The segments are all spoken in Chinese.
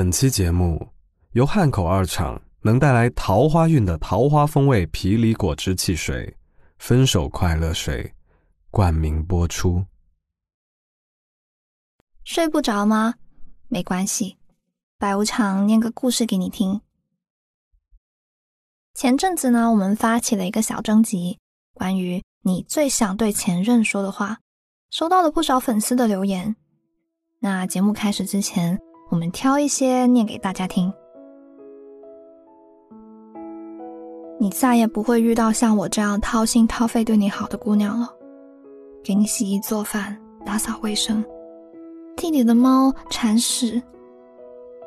本期节目由汉口二厂能带来桃花运的桃花风味皮梨果汁汽水“分手快乐水”冠名播出。睡不着吗？没关系，白无常念个故事给你听。前阵子呢，我们发起了一个小征集，关于你最想对前任说的话，收到了不少粉丝的留言。那节目开始之前，我们挑一些念给大家听。你再也不会遇到像我这样掏心掏肺对你好的姑娘了，给你洗衣做饭、打扫卫生，替你的猫铲屎，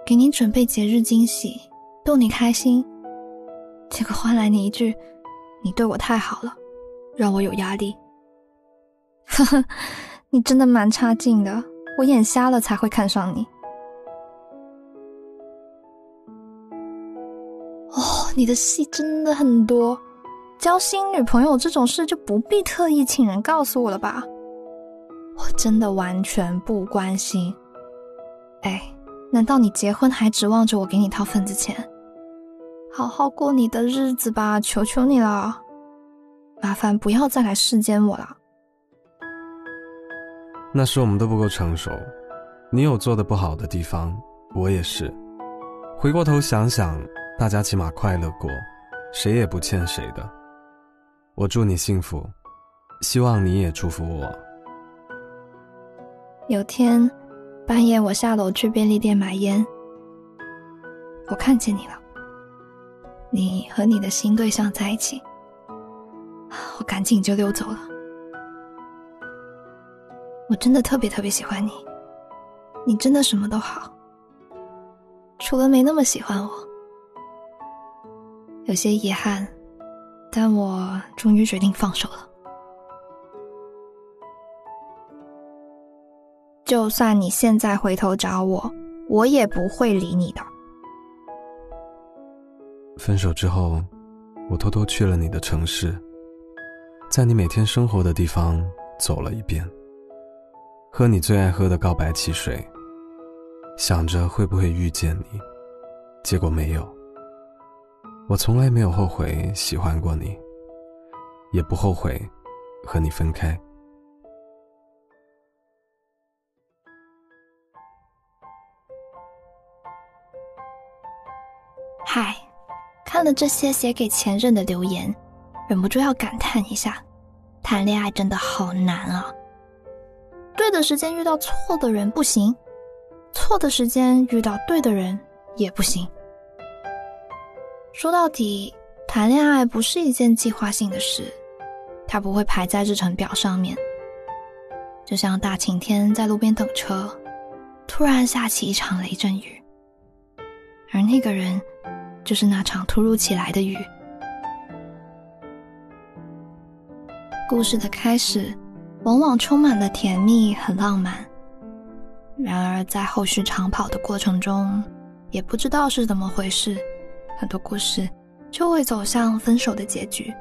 给你准备节日惊喜，逗你开心。结果换来你一句：“你对我太好了，让我有压力。”呵呵，你真的蛮差劲的，我眼瞎了才会看上你。你的戏真的很多，交新女朋友这种事就不必特意请人告诉我了吧？我真的完全不关心。哎，难道你结婚还指望着我给你掏份子钱？好好过你的日子吧，求求你了，麻烦不要再来世间我了。那时我们都不够成熟，你有做的不好的地方，我也是。回过头想想，大家起码快乐过，谁也不欠谁的。我祝你幸福，希望你也祝福我。有天半夜，我下楼去便利店买烟，我看见你了。你和你的新对象在一起，我赶紧就溜走了。我真的特别特别喜欢你，你真的什么都好，除了没那么喜欢我。有些遗憾，但我终于决定放手了。就算你现在回头找我，我也不会理你的。分手之后，我偷偷去了你的城市，在你每天生活的地方走了一遍，喝你最爱喝的告白汽水，想着会不会遇见你，结果没有。我从来没有后悔喜欢过你，也不后悔和你分开。嗨。看了这些写给前任的留言，忍不住要感叹一下：谈恋爱真的好难啊！对的时间遇到错的人不行，错的时间遇到对的人也不行。说到底，谈恋爱不是一件计划性的事，它不会排在日程表上面。就像大晴天在路边等车，突然下起一场雷阵雨，而那个人。就是那场突如其来的雨。故事的开始，往往充满了甜蜜和浪漫，然而在后续长跑的过程中，也不知道是怎么回事，很多故事就会走向分手的结局。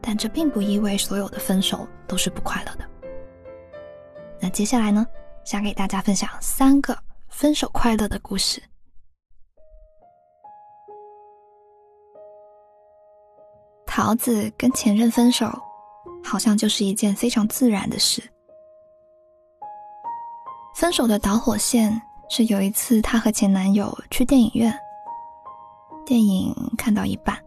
但这并不意味所有的分手都是不快乐的。那接下来呢，想给大家分享三个分手快乐的故事。桃子跟前任分手，好像就是一件非常自然的事。分手的导火线是有一次，她和前男友去电影院，电影看到一半，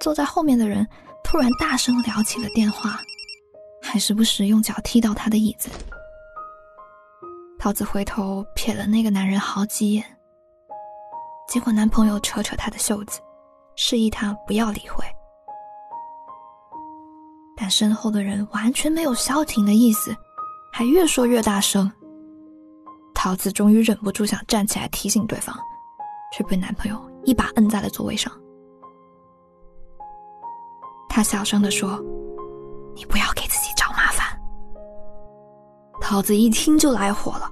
坐在后面的人突然大声聊起了电话，还时不时用脚踢到他的椅子。桃子回头瞥了那个男人好几眼，结果男朋友扯扯她的袖子，示意她不要理会。但身后的人完全没有消停的意思，还越说越大声。桃子终于忍不住想站起来提醒对方，却被男朋友一把摁在了座位上。他小声的说：“你不要给自己找麻烦。”桃子一听就来火了，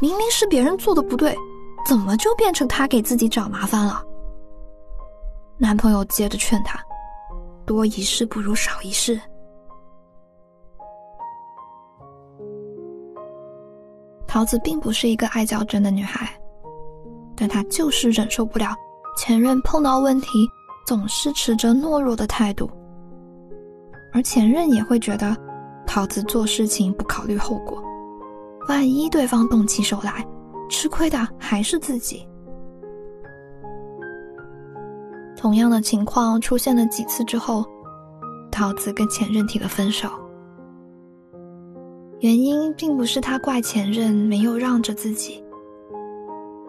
明明是别人做的不对，怎么就变成他给自己找麻烦了？男朋友接着劝她：“多一事不如少一事。”桃子并不是一个爱较真的女孩，但她就是忍受不了前任碰到问题总是持着懦弱的态度，而前任也会觉得桃子做事情不考虑后果，万一对方动起手来，吃亏的还是自己。同样的情况出现了几次之后，桃子跟前任提了分手。原因并不是他怪前任没有让着自己，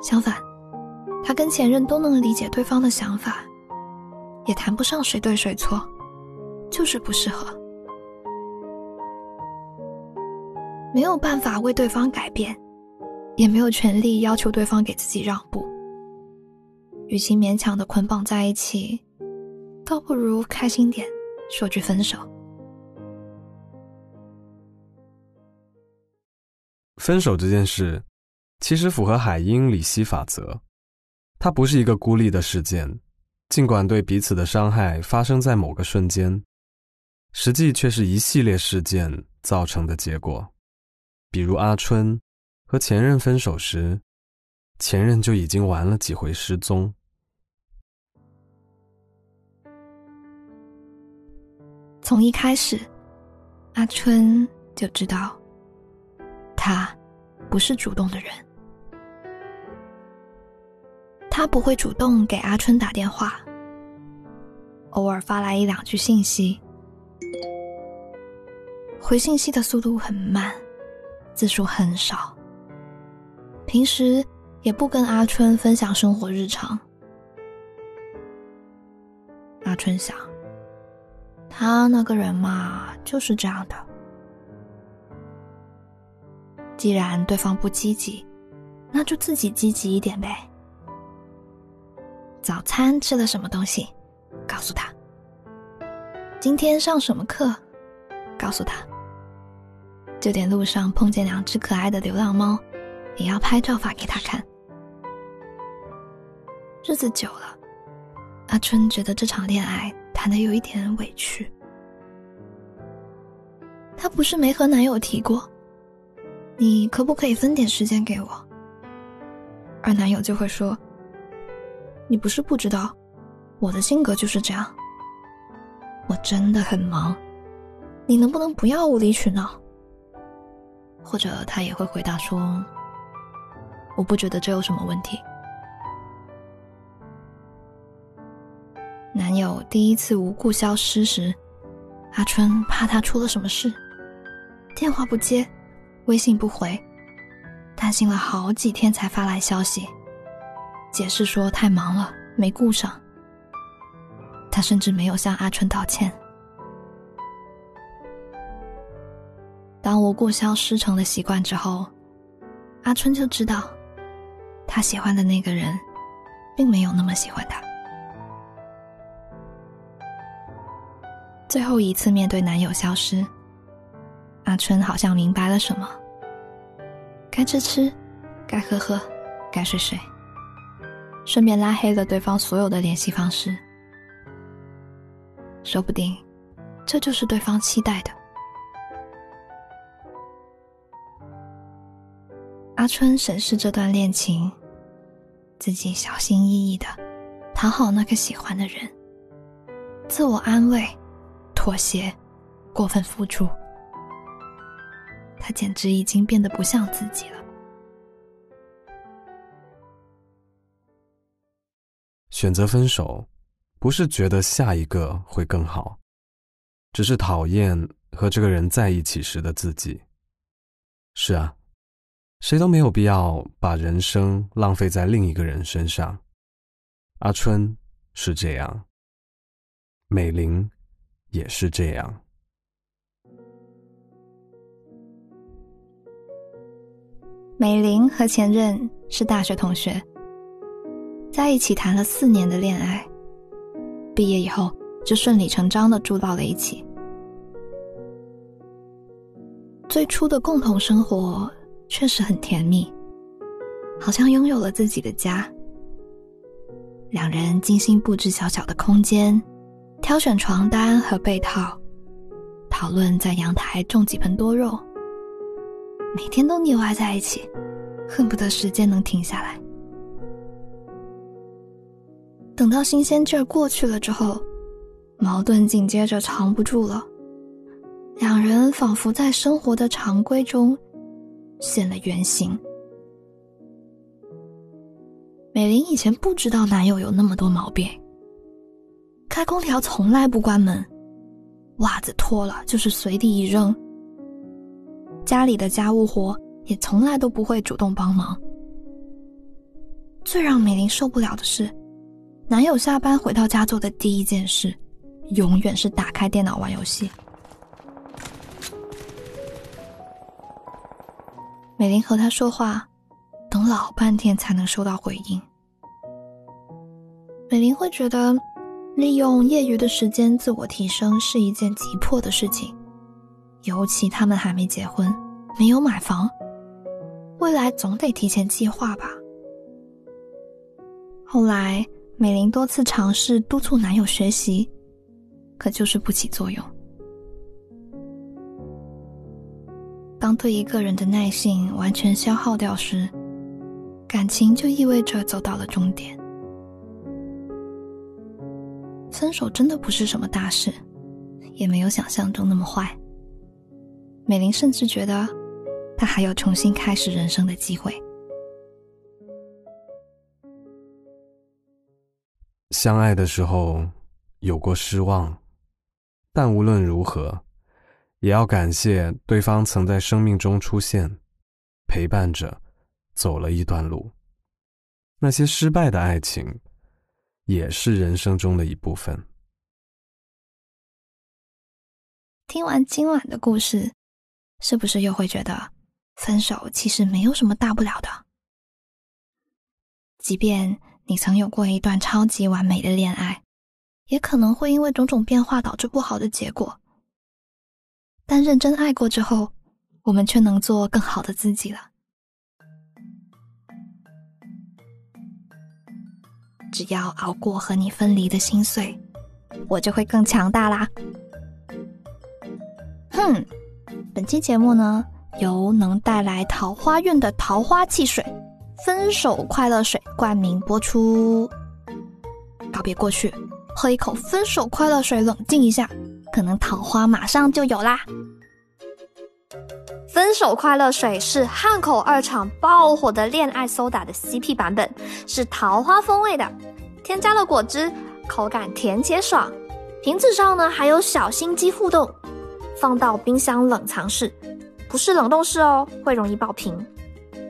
相反，他跟前任都能理解对方的想法，也谈不上谁对谁错，就是不适合，没有办法为对方改变，也没有权利要求对方给自己让步。与其勉强的捆绑在一起，倒不如开心点，说句分手。分手这件事，其实符合海因里希法则，它不是一个孤立的事件，尽管对彼此的伤害发生在某个瞬间，实际却是一系列事件造成的结果。比如阿春和前任分手时，前任就已经玩了几回失踪。从一开始，阿春就知道。他不是主动的人，他不会主动给阿春打电话，偶尔发来一两句信息，回信息的速度很慢，字数很少。平时也不跟阿春分享生活日常。阿春想，他那个人嘛，就是这样的。既然对方不积极，那就自己积极一点呗。早餐吃了什么东西？告诉他。今天上什么课？告诉他。就连路上碰见两只可爱的流浪猫，也要拍照发给他看。日子久了，阿春觉得这场恋爱谈的有一点委屈。她不是没和男友提过。你可不可以分点时间给我？而男友就会说：“你不是不知道，我的性格就是这样。我真的很忙，你能不能不要无理取闹？”或者他也会回答说：“我不觉得这有什么问题。”男友第一次无故消失时，阿春怕他出了什么事，电话不接。微信不回，担心了好几天才发来消息，解释说太忙了没顾上。他甚至没有向阿春道歉。当无故消失成了习惯之后，阿春就知道，他喜欢的那个人，并没有那么喜欢他。最后一次面对男友消失。阿春好像明白了什么，该吃吃，该喝喝，该睡睡，顺便拉黑了对方所有的联系方式。说不定，这就是对方期待的。阿春审视这段恋情，自己小心翼翼的讨好那个喜欢的人，自我安慰，妥协，过分付出。他简直已经变得不像自己了。选择分手，不是觉得下一个会更好，只是讨厌和这个人在一起时的自己。是啊，谁都没有必要把人生浪费在另一个人身上。阿春是这样，美玲也是这样。美玲和前任是大学同学，在一起谈了四年的恋爱，毕业以后就顺理成章的住到了一起。最初的共同生活确实很甜蜜，好像拥有了自己的家。两人精心布置小小的空间，挑选床单和被套，讨论在阳台种几盆多肉。每天都腻歪在一起，恨不得时间能停下来。等到新鲜劲儿过去了之后，矛盾紧接着藏不住了。两人仿佛在生活的常规中现了原形。美玲以前不知道男友有那么多毛病：开空调从来不关门，袜子脱了就是随地一扔，家里的家务活也从来都不会主动帮忙。最让美玲受不了的是，男友下班回到家做的第一件事，永远是打开电脑玩游戏。美玲和他说话，等老半天才能收到回应。美玲会觉得，利用业余的时间自我提升是一件急迫的事情，尤其他们还没结婚，没有买房，未来总得提前计划吧。后来，美玲多次尝试督促男友学习，可就是不起作用。当对一个人的耐性完全消耗掉时，感情就意味着走到了终点。分手真的不是什么大事，也没有想象中那么坏。美玲甚至觉得，她还有重新开始人生的机会。相爱的时候有过失望，但无论如何。也要感谢对方曾在生命中出现，陪伴着，走了一段路。那些失败的爱情，也是人生中的一部分。听完今晚的故事，是不是又会觉得分手其实没有什么大不了的？即便你曾有过一段超级完美的恋爱，也可能会因为种种变化导致不好的结果。但认真爱过之后，我们却能做更好的自己了。只要熬过和你分离的心碎，我就会更强大啦。哼，本期节目呢，由能带来桃花运的桃花汽水——分手快乐水冠名播出。告别过去，喝一口分手快乐水，冷静一下。可能桃花马上就有啦！分手快乐水是汉口二厂爆火的恋爱苏打的 CP 版本，是桃花风味的，添加了果汁，口感甜且爽。瓶子上呢还有小心机互动，放到冰箱冷藏室，不是冷冻室哦，会容易爆瓶。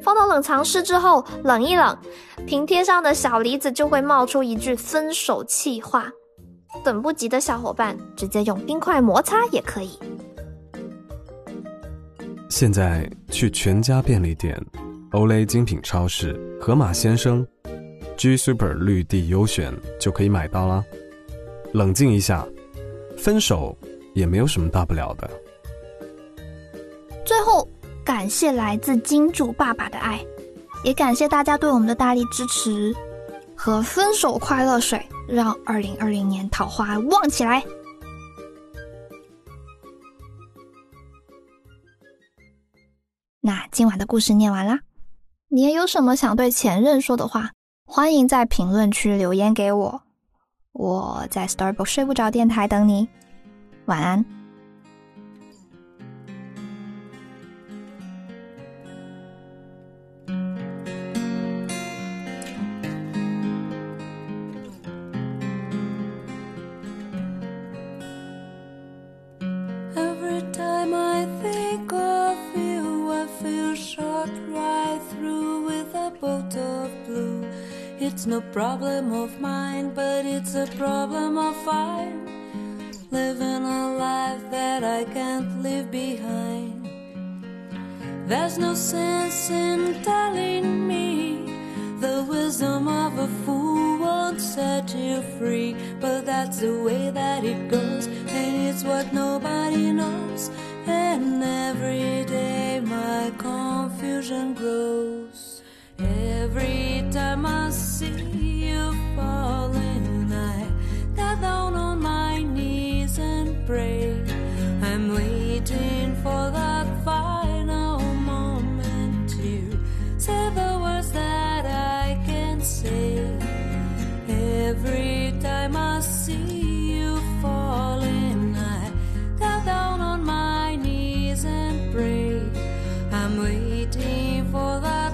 放到冷藏室之后冷一冷，瓶贴上的小梨子就会冒出一句分手气话。等不及的小伙伴，直接用冰块摩擦也可以。现在去全家便利店、Olay 精品超市、盒马鲜生、G Super 绿地优选就可以买到啦。冷静一下，分手也没有什么大不了的。最后，感谢来自金主爸爸的爱，也感谢大家对我们的大力支持和分手快乐水。让二零二零年桃花旺起来。那今晚的故事念完啦，你也有什么想对前任说的话？欢迎在评论区留言给我。我在 Starbucks 睡不着电台等你，晚安。It's no problem of mine, but it's a problem of mine. Living a life that I can't leave behind. There's no sense in telling me the wisdom of a fool won't set you free. But that's the way that it goes, and it's what nobody knows. Every day my confusion grows. Every time I see waiting for the.